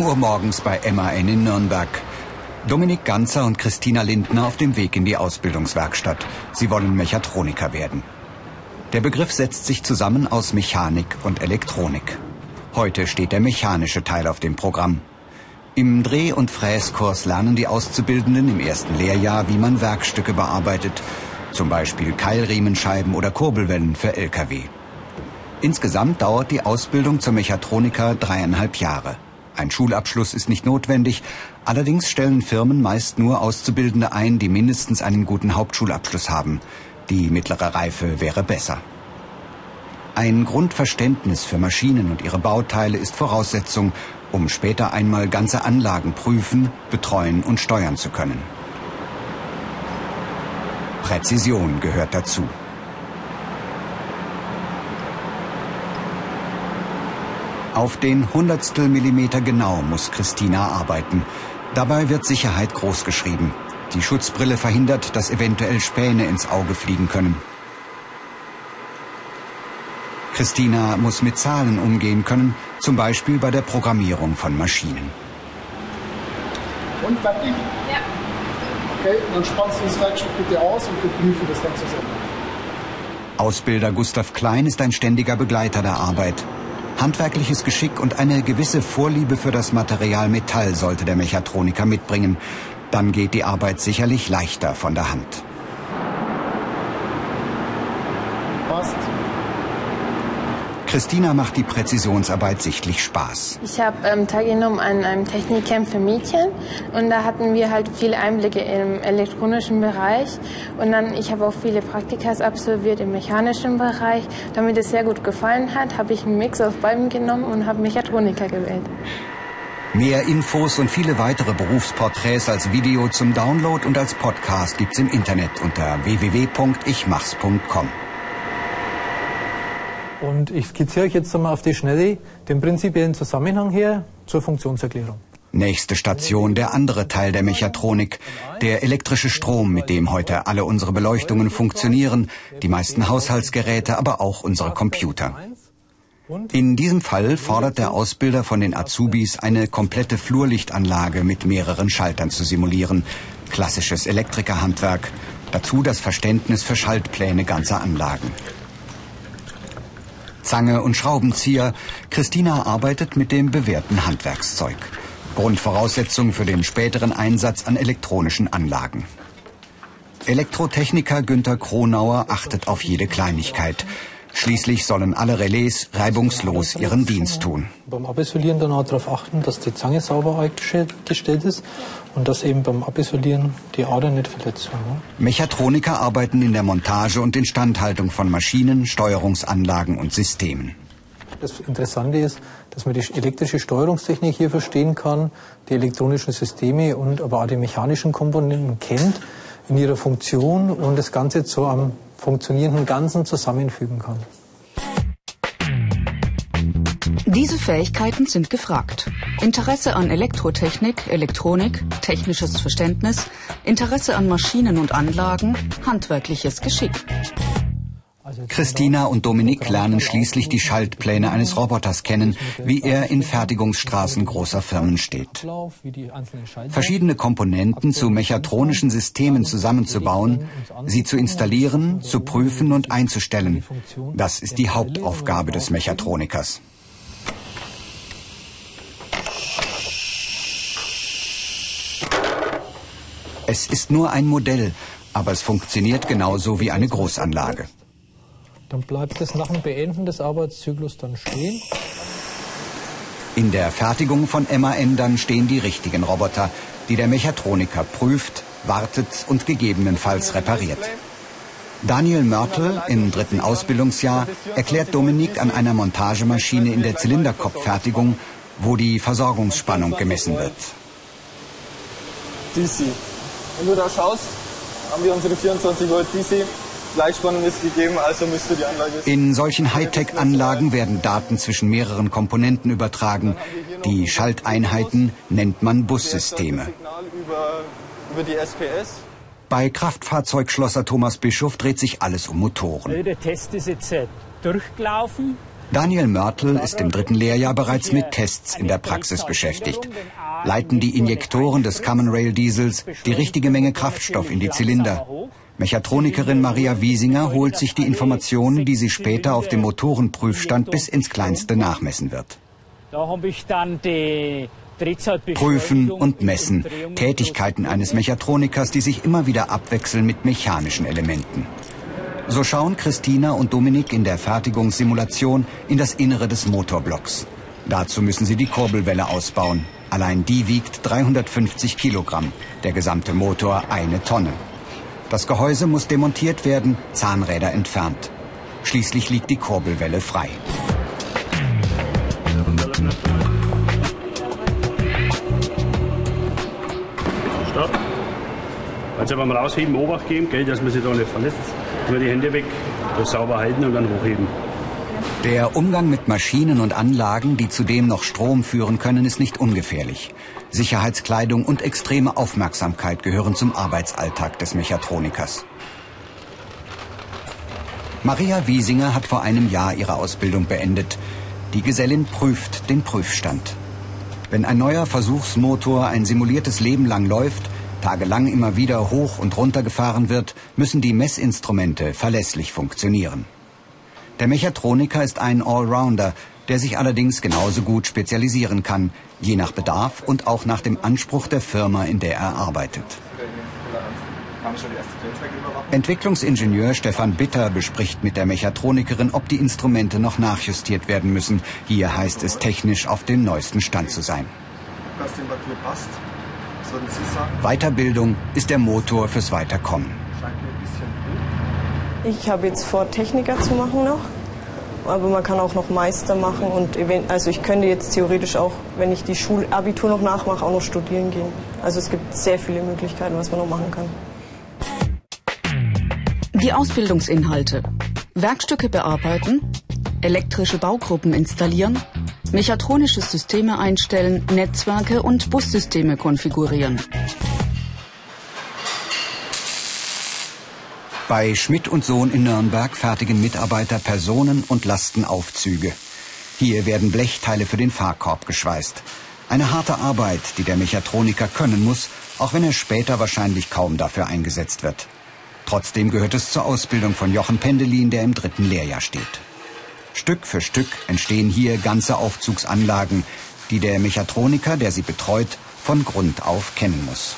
7 Uhr morgens bei MAN in Nürnberg. Dominik Ganzer und Christina Lindner auf dem Weg in die Ausbildungswerkstatt. Sie wollen Mechatroniker werden. Der Begriff setzt sich zusammen aus Mechanik und Elektronik. Heute steht der mechanische Teil auf dem Programm. Im Dreh- und Fräskurs lernen die Auszubildenden im ersten Lehrjahr, wie man Werkstücke bearbeitet, zum Beispiel Keilriemenscheiben oder Kurbelwellen für Lkw. Insgesamt dauert die Ausbildung zum Mechatroniker dreieinhalb Jahre. Ein Schulabschluss ist nicht notwendig, allerdings stellen Firmen meist nur Auszubildende ein, die mindestens einen guten Hauptschulabschluss haben. Die mittlere Reife wäre besser. Ein Grundverständnis für Maschinen und ihre Bauteile ist Voraussetzung, um später einmal ganze Anlagen prüfen, betreuen und steuern zu können. Präzision gehört dazu. Auf den Hundertstel Millimeter genau muss Christina arbeiten. Dabei wird Sicherheit großgeschrieben. Die Schutzbrille verhindert, dass eventuell Späne ins Auge fliegen können. Christina muss mit Zahlen umgehen können, zum Beispiel bei der Programmierung von Maschinen. Und fertig? Ja. Okay, dann spannst du das Werkstück bitte aus und wir prüfen das dann zusammen. Ausbilder Gustav Klein ist ein ständiger Begleiter der Arbeit. Handwerkliches Geschick und eine gewisse Vorliebe für das Material Metall sollte der Mechatroniker mitbringen. Dann geht die Arbeit sicherlich leichter von der Hand. Passt. Christina macht die Präzisionsarbeit sichtlich Spaß. Ich habe ähm, teilgenommen an einem Technikcamp für Mädchen und da hatten wir halt viele Einblicke im elektronischen Bereich und dann ich habe auch viele Praktikas absolviert im mechanischen Bereich. Damit es sehr gut gefallen hat, habe ich einen Mix aus beiden genommen und habe Mechatroniker gewählt. Mehr Infos und viele weitere Berufsporträts als Video zum Download und als Podcast gibt's im Internet unter www.ichmachs.com. Und ich skizziere euch jetzt einmal auf die Schnelle den prinzipiellen Zusammenhang her zur Funktionserklärung. Nächste Station der andere Teil der Mechatronik, der elektrische Strom, mit dem heute alle unsere Beleuchtungen funktionieren, die meisten Haushaltsgeräte, aber auch unsere Computer. In diesem Fall fordert der Ausbilder von den Azubis, eine komplette Flurlichtanlage mit mehreren Schaltern zu simulieren. Klassisches Elektrikerhandwerk. Dazu das Verständnis für Schaltpläne ganzer Anlagen. Zange und Schraubenzieher. Christina arbeitet mit dem bewährten Handwerkszeug. Grundvoraussetzung für den späteren Einsatz an elektronischen Anlagen. Elektrotechniker Günther Kronauer achtet auf jede Kleinigkeit. Schließlich sollen alle Relais reibungslos ihren Dienst tun. Beim Abisolieren dann auch darauf achten, dass die Zange sauber eingestellt ist und dass eben beim Abisolieren die Ader nicht verletzt werden. Mechatroniker arbeiten in der Montage und Instandhaltung von Maschinen, Steuerungsanlagen und Systemen. Das Interessante ist, dass man die elektrische Steuerungstechnik hier verstehen kann, die elektronischen Systeme und aber auch die mechanischen Komponenten kennt in ihrer Funktion und das Ganze zu einem funktionierenden Ganzen zusammenfügen kann. Diese Fähigkeiten sind gefragt. Interesse an Elektrotechnik, Elektronik, technisches Verständnis, Interesse an Maschinen und Anlagen, handwerkliches Geschick. Christina und Dominik lernen schließlich die Schaltpläne eines Roboters kennen, wie er in Fertigungsstraßen großer Firmen steht. Verschiedene Komponenten zu mechatronischen Systemen zusammenzubauen, sie zu installieren, zu prüfen und einzustellen, das ist die Hauptaufgabe des Mechatronikers. Es ist nur ein Modell, aber es funktioniert genauso wie eine Großanlage. Dann bleibt es nach dem Beenden des Arbeitszyklus dann stehen. In der Fertigung von MAN dann stehen die richtigen Roboter, die der Mechatroniker prüft, wartet und gegebenenfalls repariert. Daniel Mörtel im dritten Ausbildungsjahr erklärt Dominik an einer Montagemaschine in der Zylinderkopffertigung, wo die Versorgungsspannung gemessen wird. DC. Wenn du da schaust, haben wir unsere 24 Volt DC Gleichspannung ist gegeben, also müsste die Anlage... In solchen Hightech-Anlagen werden Daten zwischen mehreren Komponenten übertragen. Die Schalteinheiten nennt man Bussysteme. Bei Kraftfahrzeugschlosser Thomas Bischof dreht sich alles um Motoren. Der Test ist jetzt durchgelaufen. Daniel Mörtel ist im dritten Lehrjahr bereits mit Tests in der Praxis beschäftigt. Leiten die Injektoren des Common Rail Diesels die richtige Menge Kraftstoff in die Zylinder? Mechatronikerin Maria Wiesinger holt sich die Informationen, die sie später auf dem Motorenprüfstand bis ins Kleinste nachmessen wird. Da habe ich dann die Prüfen und Messen, Tätigkeiten eines Mechatronikers, die sich immer wieder abwechseln mit mechanischen Elementen. So schauen Christina und Dominik in der Fertigungssimulation in das Innere des Motorblocks. Dazu müssen sie die Kurbelwelle ausbauen. Allein die wiegt 350 Kilogramm, der gesamte Motor eine Tonne. Das Gehäuse muss demontiert werden, Zahnräder entfernt. Schließlich liegt die Kurbelwelle frei. Stopp. Also beim Rausheben Obacht geben, gell, dass man sich da nicht verletzt. Nur die Hände weg, das sauber halten und dann hochheben. Der Umgang mit Maschinen und Anlagen, die zudem noch Strom führen können, ist nicht ungefährlich. Sicherheitskleidung und extreme Aufmerksamkeit gehören zum Arbeitsalltag des Mechatronikers. Maria Wiesinger hat vor einem Jahr ihre Ausbildung beendet. Die Gesellin prüft den Prüfstand. Wenn ein neuer Versuchsmotor ein simuliertes Leben lang läuft, tagelang immer wieder hoch und runter gefahren wird, müssen die Messinstrumente verlässlich funktionieren. Der Mechatroniker ist ein Allrounder, der sich allerdings genauso gut spezialisieren kann, je nach Bedarf und auch nach dem Anspruch der Firma, in der er arbeitet. Entwicklungsingenieur Stefan Bitter bespricht mit der Mechatronikerin, ob die Instrumente noch nachjustiert werden müssen. Hier heißt es technisch auf dem neuesten Stand zu sein. Weiterbildung ist der Motor fürs Weiterkommen. Ich habe jetzt vor, Techniker zu machen noch. Aber man kann auch noch Meister machen und also ich könnte jetzt theoretisch auch, wenn ich die Schulabitur noch nachmache, auch noch studieren gehen. Also es gibt sehr viele Möglichkeiten, was man noch machen kann. Die Ausbildungsinhalte. Werkstücke bearbeiten, elektrische Baugruppen installieren, mechatronische Systeme einstellen, Netzwerke und Bussysteme konfigurieren. Bei Schmidt und Sohn in Nürnberg fertigen Mitarbeiter Personen- und Lastenaufzüge. Hier werden Blechteile für den Fahrkorb geschweißt. Eine harte Arbeit, die der Mechatroniker können muss, auch wenn er später wahrscheinlich kaum dafür eingesetzt wird. Trotzdem gehört es zur Ausbildung von Jochen Pendelin, der im dritten Lehrjahr steht. Stück für Stück entstehen hier ganze Aufzugsanlagen, die der Mechatroniker, der sie betreut, von Grund auf kennen muss.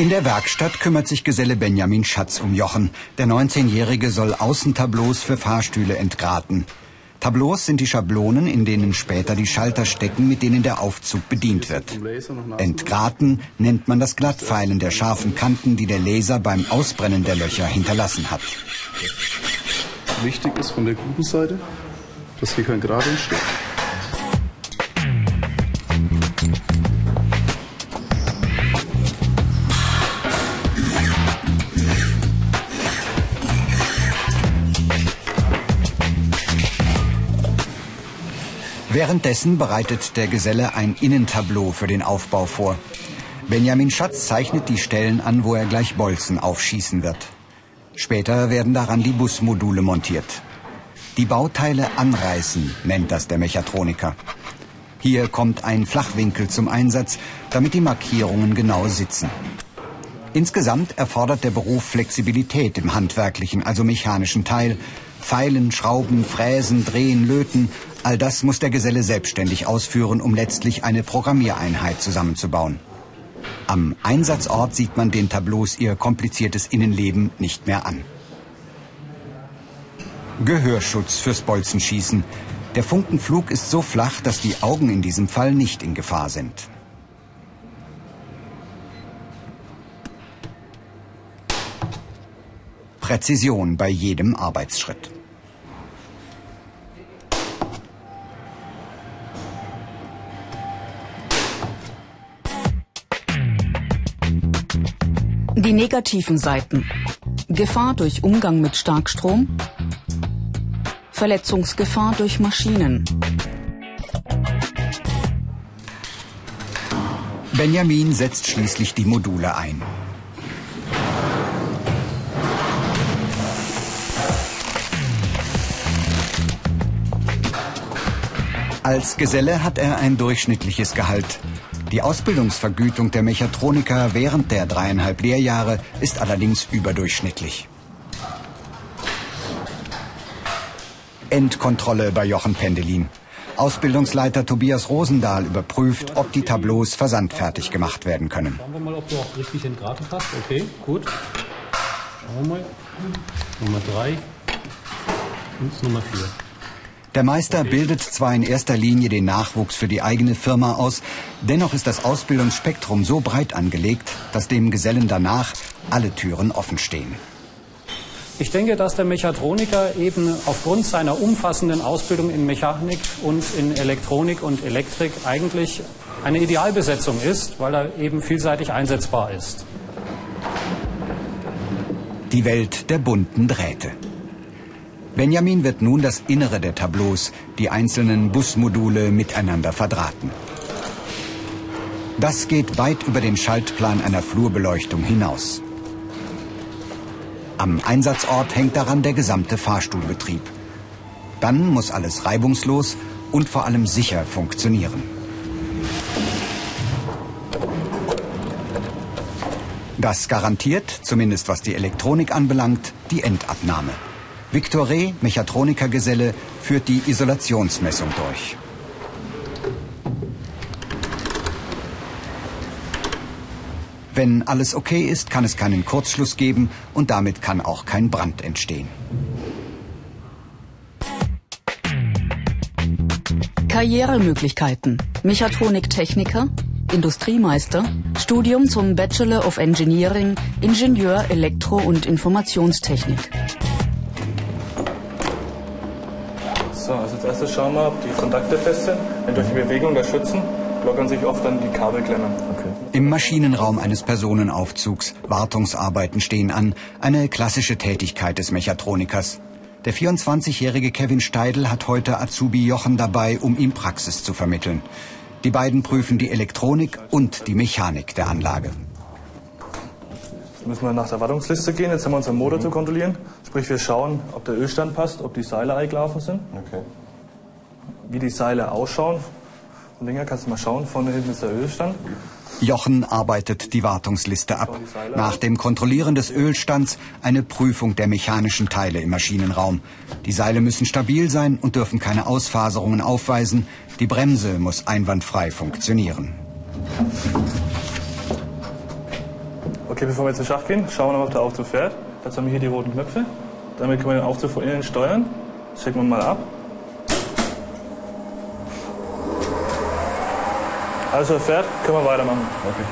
In der Werkstatt kümmert sich Geselle Benjamin Schatz um Jochen. Der 19-Jährige soll Außentableaus für Fahrstühle entgraten. Tableaus sind die Schablonen, in denen später die Schalter stecken, mit denen der Aufzug bedient wird. Entgraten nennt man das Glattfeilen der scharfen Kanten, die der Laser beim Ausbrennen der Löcher hinterlassen hat. Wichtig ist von der guten Seite, dass hier kein Grad entsteht. Währenddessen bereitet der Geselle ein Innentableau für den Aufbau vor. Benjamin Schatz zeichnet die Stellen an, wo er gleich Bolzen aufschießen wird. Später werden daran die Busmodule montiert. Die Bauteile anreißen, nennt das der Mechatroniker. Hier kommt ein Flachwinkel zum Einsatz, damit die Markierungen genau sitzen. Insgesamt erfordert der Beruf Flexibilität im handwerklichen, also mechanischen Teil. Feilen, Schrauben, Fräsen, Drehen, Löten All das muss der Geselle selbstständig ausführen, um letztlich eine Programmiereinheit zusammenzubauen. Am Einsatzort sieht man den Tableaus ihr kompliziertes Innenleben nicht mehr an. Gehörschutz fürs Bolzenschießen. Der Funkenflug ist so flach, dass die Augen in diesem Fall nicht in Gefahr sind. Präzision bei jedem Arbeitsschritt. Die negativen Seiten. Gefahr durch Umgang mit Starkstrom. Verletzungsgefahr durch Maschinen. Benjamin setzt schließlich die Module ein. Als Geselle hat er ein durchschnittliches Gehalt. Die Ausbildungsvergütung der Mechatroniker während der dreieinhalb Lehrjahre ist allerdings überdurchschnittlich. Endkontrolle bei Jochen Pendelin. Ausbildungsleiter Tobias Rosendahl überprüft, ob die Tableaus versandfertig gemacht werden können. Schauen wir mal, ob du auch richtig entgratet hast. Okay, gut. Schauen wir mal. Nummer drei und Nummer vier. Der Meister bildet zwar in erster Linie den Nachwuchs für die eigene Firma aus, dennoch ist das Ausbildungsspektrum so breit angelegt, dass dem Gesellen danach alle Türen offen stehen. Ich denke, dass der Mechatroniker eben aufgrund seiner umfassenden Ausbildung in Mechanik und in Elektronik und Elektrik eigentlich eine Idealbesetzung ist, weil er eben vielseitig einsetzbar ist. Die Welt der bunten Drähte. Benjamin wird nun das Innere der Tableaus, die einzelnen Busmodule miteinander verdrahten. Das geht weit über den Schaltplan einer Flurbeleuchtung hinaus. Am Einsatzort hängt daran der gesamte Fahrstuhlbetrieb. Dann muss alles reibungslos und vor allem sicher funktionieren. Das garantiert, zumindest was die Elektronik anbelangt, die Endabnahme. Victor Reh, Mechatronikergeselle, führt die Isolationsmessung durch. Wenn alles okay ist, kann es keinen Kurzschluss geben und damit kann auch kein Brand entstehen. Karrieremöglichkeiten. Mechatroniktechniker, Industriemeister, Studium zum Bachelor of Engineering, Ingenieur Elektro- und Informationstechnik. So, also als erstes schauen wir, ob die Kontakte fest sind. Wenn durch die Bewegung der Schützen lockern sich oft dann die Kabelklemmen. Okay. Im Maschinenraum eines Personenaufzugs. Wartungsarbeiten stehen an. Eine klassische Tätigkeit des Mechatronikers. Der 24-jährige Kevin Steidl hat heute Azubi Jochen dabei, um ihm Praxis zu vermitteln. Die beiden prüfen die Elektronik und die Mechanik der Anlage. Jetzt müssen wir nach der Wartungsliste gehen. Jetzt haben wir unseren Motor mhm. zu kontrollieren. Sprich, wir schauen, ob der Ölstand passt, ob die Seile eingelaufen sind. Okay. Wie die Seile ausschauen, und Dinger kannst du mal schauen, vorne hinten ist der Ölstand. Jochen arbeitet die Wartungsliste ab. Nach dem Kontrollieren des Ölstands eine Prüfung der mechanischen Teile im Maschinenraum. Die Seile müssen stabil sein und dürfen keine Ausfaserungen aufweisen. Die Bremse muss einwandfrei funktionieren. Okay, bevor wir jetzt in den Schach gehen, schauen wir mal, ob der Aufzug fährt. Dazu haben wir hier die roten Knöpfe. Damit können wir den Aufzug von innen steuern. Das checken wir mal ab. Also er fährt, können wir weitermachen. Okay.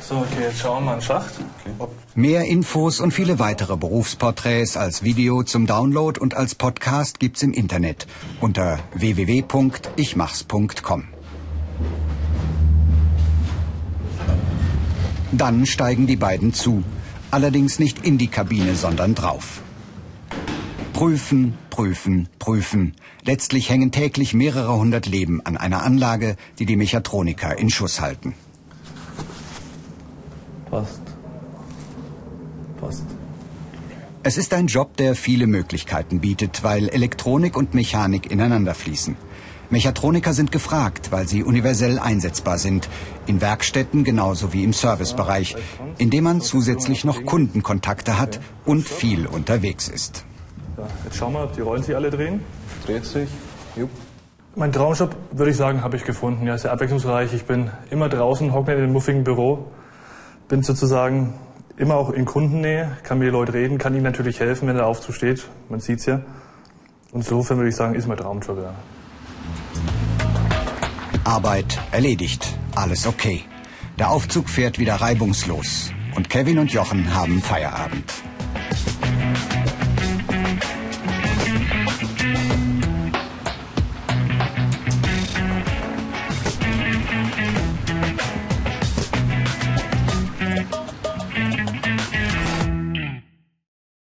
So, okay, jetzt schauen wir mal in den Schacht. Okay. Mehr Infos und viele weitere Berufsporträts als Video zum Download und als Podcast gibt's im Internet unter www.ichmachs.com. Dann steigen die beiden zu, allerdings nicht in die Kabine, sondern drauf. Prüfen, prüfen, prüfen. Letztlich hängen täglich mehrere hundert Leben an einer Anlage, die die Mechatroniker in Schuss halten. Passt. Passt. Es ist ein Job, der viele Möglichkeiten bietet, weil Elektronik und Mechanik ineinander fließen. Mechatroniker sind gefragt, weil sie universell einsetzbar sind, in Werkstätten genauso wie im Servicebereich, indem man zusätzlich noch Kundenkontakte hat und viel unterwegs ist. Jetzt schauen wir, ob die Rollen sich alle drehen. Dreht sich. Jupp. Mein Traumjob, würde ich sagen, habe ich gefunden. Ja, sehr abwechslungsreich. Ich bin immer draußen, hocke in dem muffigen Büro, bin sozusagen immer auch in Kundennähe, kann mit den Leuten reden, kann ihnen natürlich helfen, wenn der Aufzug steht. Man sieht's ja. Und insofern würde ich sagen, ist mein Traumjob, ja. Arbeit erledigt. Alles okay. Der Aufzug fährt wieder reibungslos. Und Kevin und Jochen haben Feierabend.